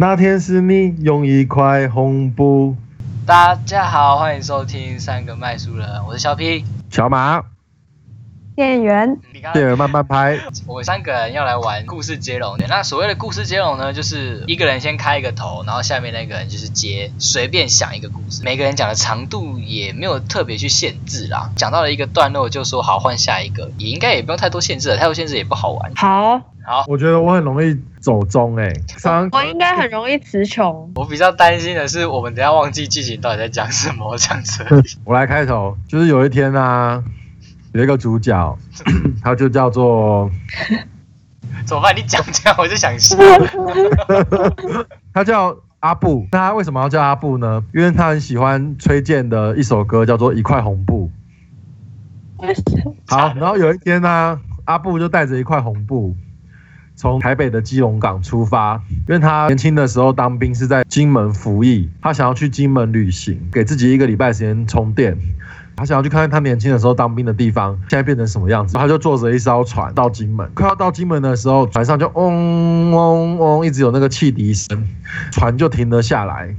那天是你用一块红布。大家好，欢迎收听三个卖书人，我是小 P。小马，店员，店员慢慢拍。我们三个人要来玩故事接龙。那所谓的故事接龙呢，就是一个人先开一个头，然后下面那个人就是接，随便想一个故事。每个人讲的长度也没有特别去限制啦。讲到了一个段落，就说好换下一个，也应该也不用太多限制了，太多限制也不好玩。好，好，我觉得我很容易走中哎、常我应该很容易词穷。我比较担心的是，我们等下忘记剧情到底在讲什么，这样子。我来开头，就是有一天啊，有一个主角，他就叫做怎么办？你讲这样我就想笑。他叫阿布。那他为什么要叫阿布呢？因为他很喜欢崔健的一首歌，叫做《一块红布》。好，然后有一天呢、阿布就带着一块红布，从台北的基隆港出发，因为他年轻的时候当兵是在金门服役，他想要去金门旅行，给自己一个礼拜时间充电。他想要去看看他年轻的时候当兵的地方，现在变成什么样子。他就坐着一艘船到金门，快要到金门的时候，船上就嗡嗡嗡，一直有那个汽笛声，船就停了下来。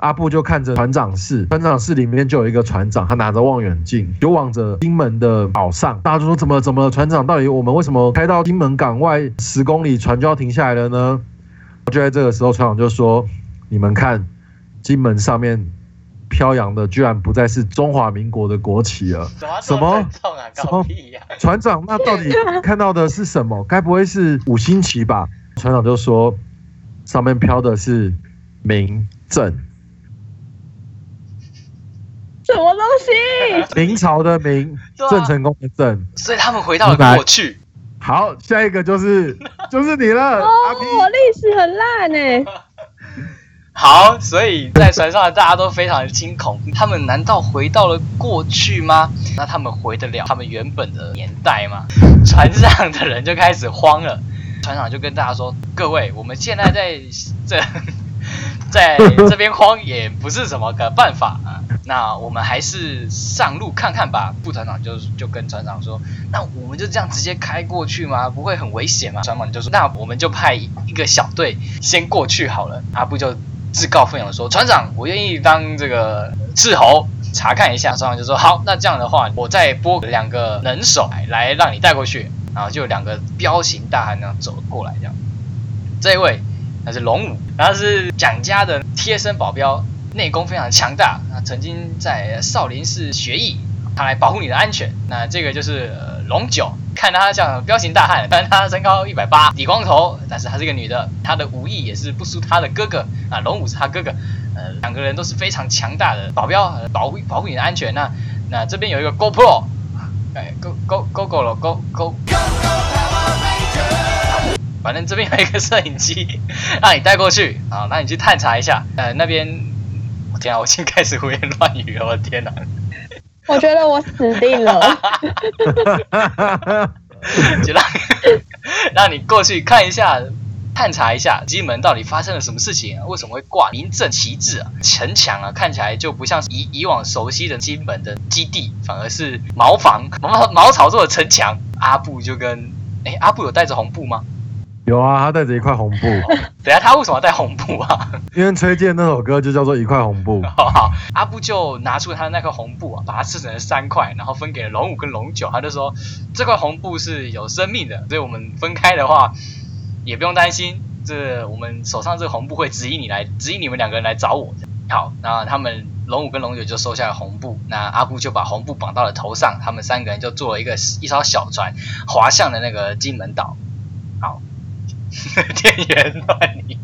阿布就看着船长室，船长室里面就有一个船长，他拿着望远镜，就望着金门的岛上。大家就说：怎么怎么了？船长，到底我们为什么开到金门港外十公里，船就要停下来了呢？就在这个时候，船长就说：你们看，金门上面飘扬的居然不再是中华民国的国旗了。什么？什么船长，那到底看到的是什么？该不会是五星旗吧？船长就说，上面飘的是明正，什么东西？明朝的明，郑成功的郑。所以他们回到了过去。好，下一个就是 就是你了，哦。我历史很烂欸呢。好，所以在船上大家都非常的惊恐。他们难道回到了过去吗？那他们回得了他们原本的年代吗？船上的人就开始慌了。船长就跟大家说：“各位，我们现在在这在这边慌也不是什么个办法啊。那我们还是上路看看吧。”副船长就就跟船长说：“那我们就这样直接开过去吗？不会很危险吗？”船长就说：“那我们就派一个小队先过去好了。”阿布就自告奋勇说：“船长，我愿意当这个斥候，查看一下。”船长就说：“好，那这样的话，我再拨两个能手来让你带过去。”然后就两个彪形大汉那样走过来，这样。这一位他是龙武，他是蒋家的贴身保镖，内功非常强大。他曾经在少林寺学艺，他来保护你的安全。那这个就是、龙九，看他像彪形大汉，但他身高一百八，底光头，但是她是个女的，她的武艺也是不输她的哥哥啊。龙武是他哥哥，呃，两个人都是非常强大的保镖，保护保护你的安全。那那这边有一个 GoPro，哎，Go Go Go Go 了 Go Go。反正这边有一个摄影机，让你带过去啊，那你去探查一下。呃，那边，我天啊，我已经开始胡言乱语了，我的天哪！我觉得我死定了。就让 让你过去看一下，探查一下金门到底发生了什么事情、啊，为什么会挂名正旗帜啊？城墙啊，看起来就不像是以以往熟悉的金门的基地，反而是茅房、茅茅草做的城墙。阿布就跟，哎，阿布有带着红布吗？有啊，他带着一块红布，等下他为什么要带红布啊？因为崔健那首歌就叫做一块红布。好 好，阿布就拿出他的那块红布啊，把它撕成了三块，然后分给了龙五跟龙九。他就说这块红布是有生命的，所以我们分开的话也不用担心，这我们手上这个红布会指引你来，指引你们两个人来找我。好，那他们龙五跟龙九就收下了红布，那阿布就把红布绑到了头上，他们三个人就坐了一个一艘小船，划向了那个金门岛。好，店员乱你。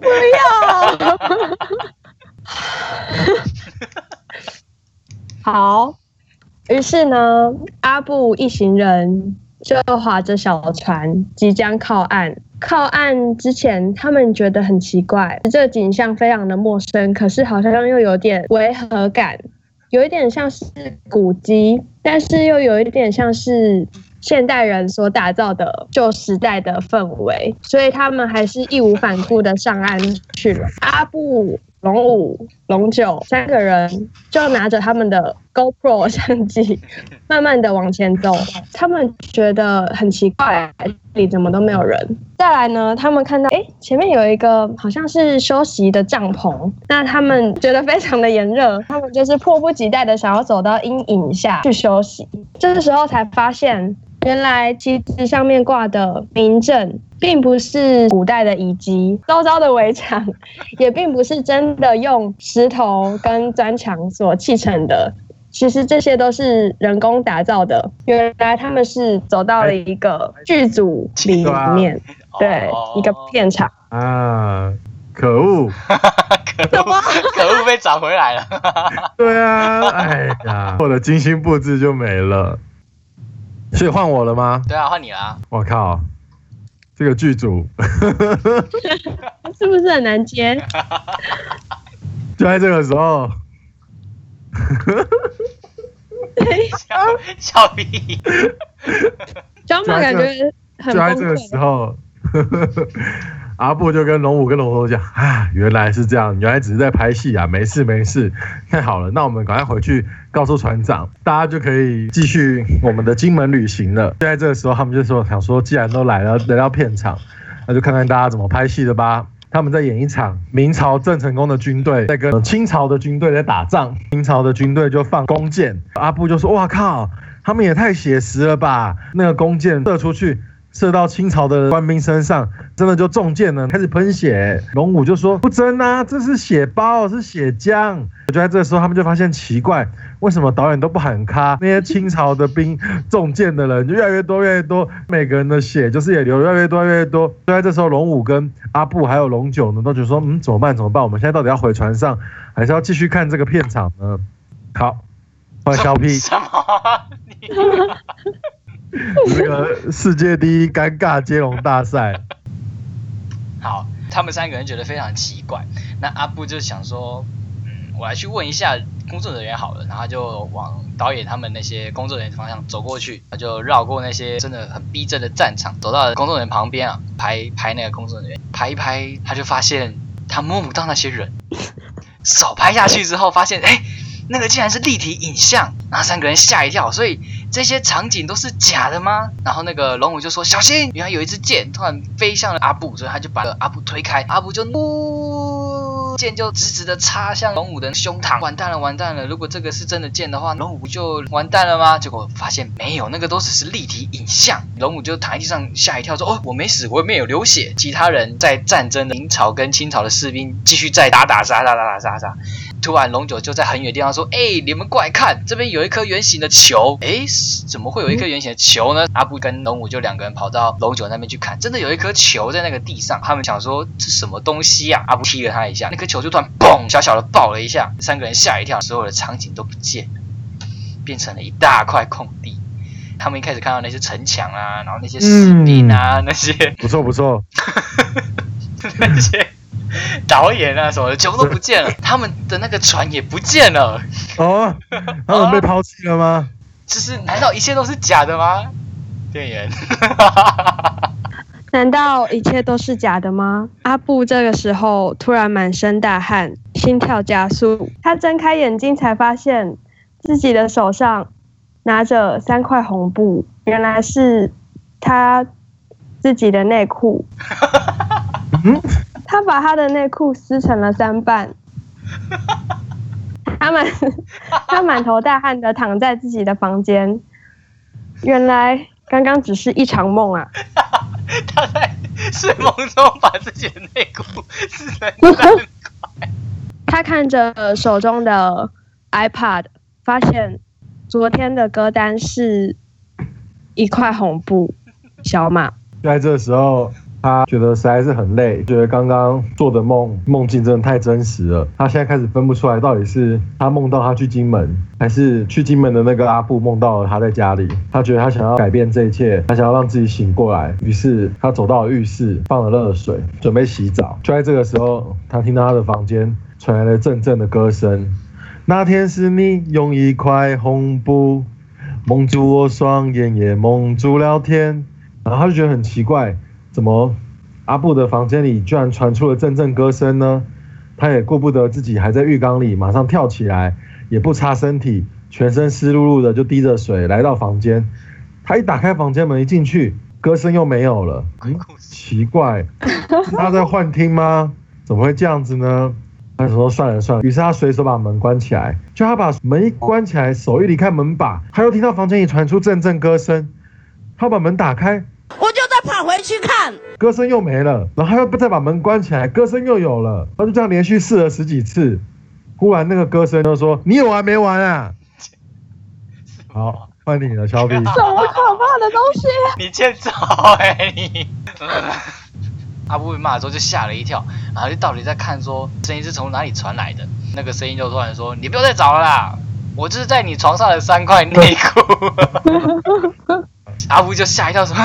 不要。好，于是呢，阿布一行人就划着小船即将靠岸。靠岸之前，他们觉得很奇怪，这个景象非常的陌生，可是好像又有点违和感，有一点像是古迹，但是又有一点像是现代人所打造的旧时代的氛围，所以他们还是义无反顾的上岸去了。阿布、龙五、龙九三个人就拿着他们的 GoPro 相机，慢慢的往前走。他们觉得很奇怪，这里怎么都没有人。再来呢，他们看到哎，前面有一个好像是休息的帐篷，那他们觉得非常的炎热，他们就是迫不及待的想要走到阴影下去休息。这时候才发现。原来旗帜上面挂的名阵，并不是古代的遗迹，周遭的围墙也并不是真的用石头跟砖墙所砌成的，其实这些都是人工打造的。原来他们是走到了一个剧组里面，对，一个片场啊，可恶，可恶，可恶，被找回来了。对啊，哎呀，我的精心布置就没了。所以换我了吗？对啊，换你啦！我靠，这个剧组 是不是很难接？就在这个时候，小小屁，小马感觉很就在这个时候。阿布就跟龙五跟龙头讲啊，原来是这样，原来只是在拍戏啊，没事没事，太好了，那我们赶快回去告诉船长，大家就可以继续我们的金门旅行了。就在这个时候，他们就说想说，既然都来了，来到片场，那就看看大家怎么拍戏的吧。他们在演一场明朝郑成功的军队在跟清朝的军队在打仗，清朝的军队就放弓箭，阿布就说哇靠，他们也太写实了吧，那个弓箭射出去。射到清朝的官兵身上，真的就中箭了，开始喷血。龙武就说不真啊，这是血包，是血浆。就在这时候，他们就发现奇怪，为什么导演都不喊卡？那些清朝的兵中箭的人就越来越多，越来越多，每个人的血就是也流越来越多，越来越多。就在这时候，龙武跟阿布还有龙九呢，都觉得说，嗯，怎么办？怎么办？我们现在到底要回船上，还是要继续看这个片场呢？好，换小 P。什么？这个世界第一尴尬接龙大赛，好，他们三个人觉得非常奇怪。那阿布就想说，嗯，我来去问一下工作人员好了。然后就往导演他们那些工作人员方向走过去，他就绕过那些真的很逼真的战场，走到工作人员旁边啊，拍拍那个工作人员，拍一拍，他就发现他摸不到那些人，手拍下去之后发现，哎。那个竟然是立体影像，然后三个人吓一跳，所以这些场景都是假的吗？然后那个龙武就说：“小心，原来有一支箭突然飞向了阿布，所以他就把阿布推开，阿布就呜，剑就直直的插向龙武的胸膛，完蛋了，完蛋了！如果这个是真的剑的话，龙武不就完蛋了吗？结果发现没有，那个都只是立体影像。龙武就躺在地上吓一跳，说：哦，我没死，我也没有流血。其他人在战争的明朝跟清朝的士兵继续在打打杀杀打打杀杀。”突然，龙九就在很远的地方说：“哎，你们过来看，这边有一颗圆形的球。哎，怎么会有一颗圆形的球呢？”阿布跟龙五就两个人跑到龙九那边去看，真的有一颗球在那个地上。他们想说这什么东西呀？阿布踢了他一下，那颗球就突然嘣，小小的爆了一下，三个人吓一跳，所有的场景都不见了，变成了一大块空地。他们一开始看到那些城墙啊，然后那些士兵啊，那些 不错不错，那些。导演啊什么的全部都不见了，他们的那个船也不见了。哦，他们被抛弃了吗？就是难道一切都是假的吗？店员，难道一切都是假的吗？阿布这个时候突然满身大汗，心跳加速。他睁开眼睛才发现自己的手上拿着三块红布，原来是他自己的内裤。他把他的内裤撕成了三半，他满 他满头大汗的躺在自己的房间。原来刚刚只是一场梦啊！他在睡梦中把自己的内裤撕成三块。他看着手中的 iPad，发现昨天的歌单是一块红布。小马在这时候。他觉得实在是很累，觉得刚刚做的梦梦境真的太真实了。他现在开始分不出来，到底是他梦到他去金门，还是去金门的那个阿布梦到了他在家里。他觉得他想要改变这一切，他想要让自己醒过来。于是他走到了浴室，放了热水，准备洗澡。就在这个时候，他听到他的房间传来了阵阵的歌声。那天是你用一块红布蒙住我双眼，也蒙住了天。然后他就觉得很奇怪。怎么，阿布的房间里居然传出了阵阵歌声呢？他也顾不得自己还在浴缸里，马上跳起来，也不擦身体，全身湿漉漉的就滴着水来到房间。他一打开房间门一进去，歌声又没有了。嗯，奇怪，他在幻听吗？怎么会这样子呢？他说算了算了，于是他随手把门关起来。就他把门一关起来，手一离开门把，他又听到房间里传出阵阵歌声。他把门打开，我就再跑回去看，歌声又没了。然后他又再把门关起来，歌声又有了。他就这样连续试了十几次。忽然那个歌声就说：“你有完没完啊？”好，换你了，小比。什么可怕的东西？你欠揍哎你！阿布被骂的时候就吓了一跳，然后就到底在看说声音是从哪里传来的。那个声音就突然说：“你不要再找了啦，我就是在你床上的三块内裤。”阿布就吓一跳说：“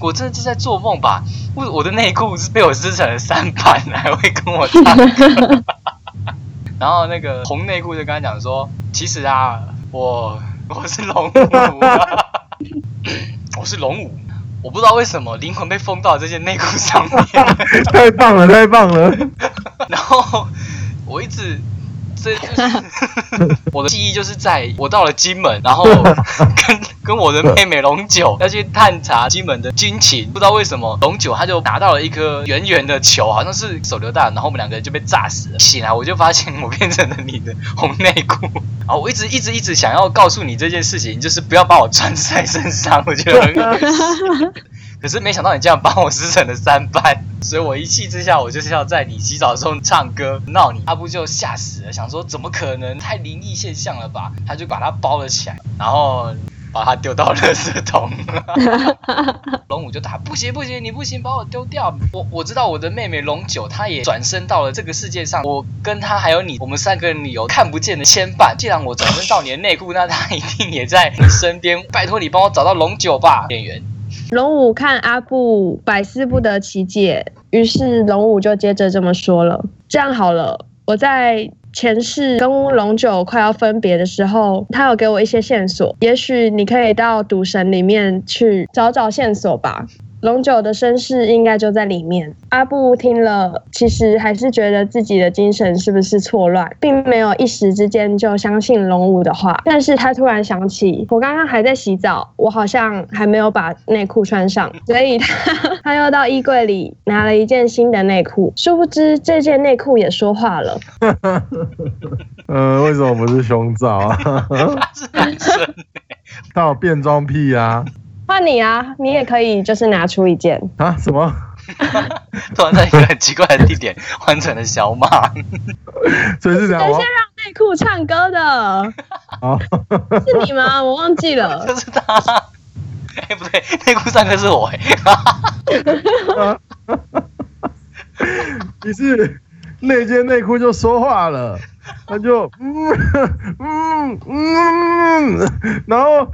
我真的是在做梦吧？我我的内裤是被我撕成了三半，还会跟我唱歌。”然后那个红内裤就跟他讲说：“其实啊，我我是龙武，我是龙武，我不知道为什么灵魂被封到这件内裤上面。太棒了，太棒了！然后我一直。”这就是我的记忆，就是在我到了金门，然后跟 跟我的妹妹龙九要去探查金门的军情。不知道为什么龙九他就拿到了一颗圆圆的球，好像是手榴弹，然后我们两个人就被炸死了。醒来我就发现我变成了你的红内裤。啊，我一直一直一直想要告诉你这件事情，就是不要把我穿在身上，我觉得很恶心。可是没想到你这样帮我撕成了三半，所以我一气之下，我就是要在你洗澡的时候唱歌闹你。阿布就吓死了，想说怎么可能？太灵异现象了吧？他就把它包了起来，然后把它丢到垃圾桶。龙五就打不行不行，你不行，把我丢掉。我我知道我的妹妹龙九，她也转身到了这个世界上。我跟她还有你，我们三个人有看不见的牵绊。既然我转身到你的内裤，那她一定也在你身边。拜托你帮我找到龙九吧，演员。龙五看阿布百思不得其解，于是龙五就接着这么说了：“这样好了，我在前世跟龙九快要分别的时候，他有给我一些线索，也许你可以到赌神里面去找找线索吧。”龙九的身世应该就在里面。阿布听了，其实还是觉得自己的精神是不是错乱，并没有一时之间就相信龙五的话。但是他突然想起，我刚刚还在洗澡，我好像还没有把内裤穿上，所以他 他又到衣柜里拿了一件新的内裤。殊不知这件内裤也说话了。嗯，为什么不是胸罩啊？他 是男生，他有变装癖啊。换你啊，你也可以就是拿出一件啊？什么？突然在一个很奇怪的地点 换成了小马，所以是这样。等下让内裤唱歌的，啊，是你吗？我忘记了，就是他。哎，不对，内裤唱歌是我哎。你是那件内裤就说话了，他就嗯嗯嗯，然后。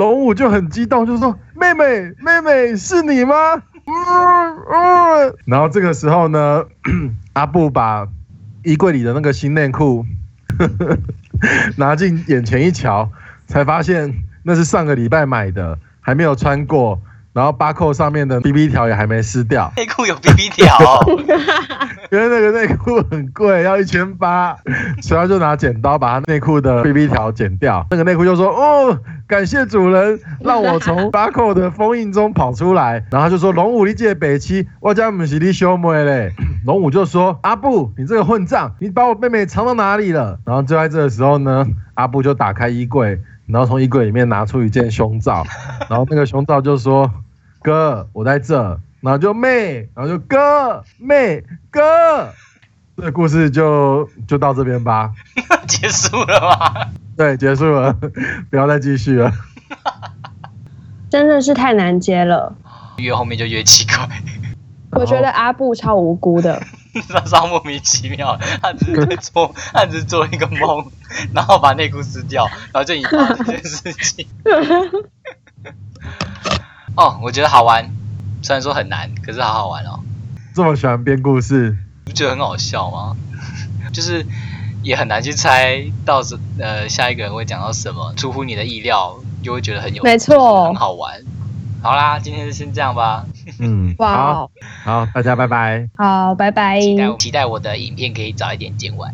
龙武就很激动，就说：“妹妹，妹妹是你吗？”嗯嗯。然后这个时候呢，阿布把衣柜里的那个新内裤 拿进眼前一瞧，才发现那是上个礼拜买的，还没有穿过。然后巴扣上面的 B B 条也还没撕掉，内裤有 B B 条，因为那个内裤很贵，要一千八，所以他就拿剪刀把他内裤的 B B 条剪掉。那个内裤就说：“哦，感谢主人，让我从巴扣的封印中跑出来。”然后他就说：“龙武，你借北七，我家母是你兄妹嘞。”龙武就说：“阿布，你这个混账，你把我妹妹藏到哪里了？”然后就在这个时候呢，阿布就打开衣柜。然后从衣柜里面拿出一件胸罩，然后那个胸罩就说：“哥，我在这。”然后就妹，然后就哥妹哥，这个故事就就到这边吧。结束了吧？对，结束了，不要再继续了。真的是太难接了，越后面就越奇怪。我觉得阿布超无辜的。他超莫名其妙，他只是在做，他只是做一个梦，然后把内裤撕掉，然后就引发这件事情。哦，我觉得好玩，虽然说很难，可是好好玩哦。这么喜欢编故事，不觉得很好笑吗？就是也很难去猜到时呃下一个人会讲到什么，出乎你的意料，就会觉得很有，没错，很好玩。好啦，今天就先这样吧。嗯，哇好哦，好，大家拜拜。好，拜拜。期待期待我的影片可以早一点剪完。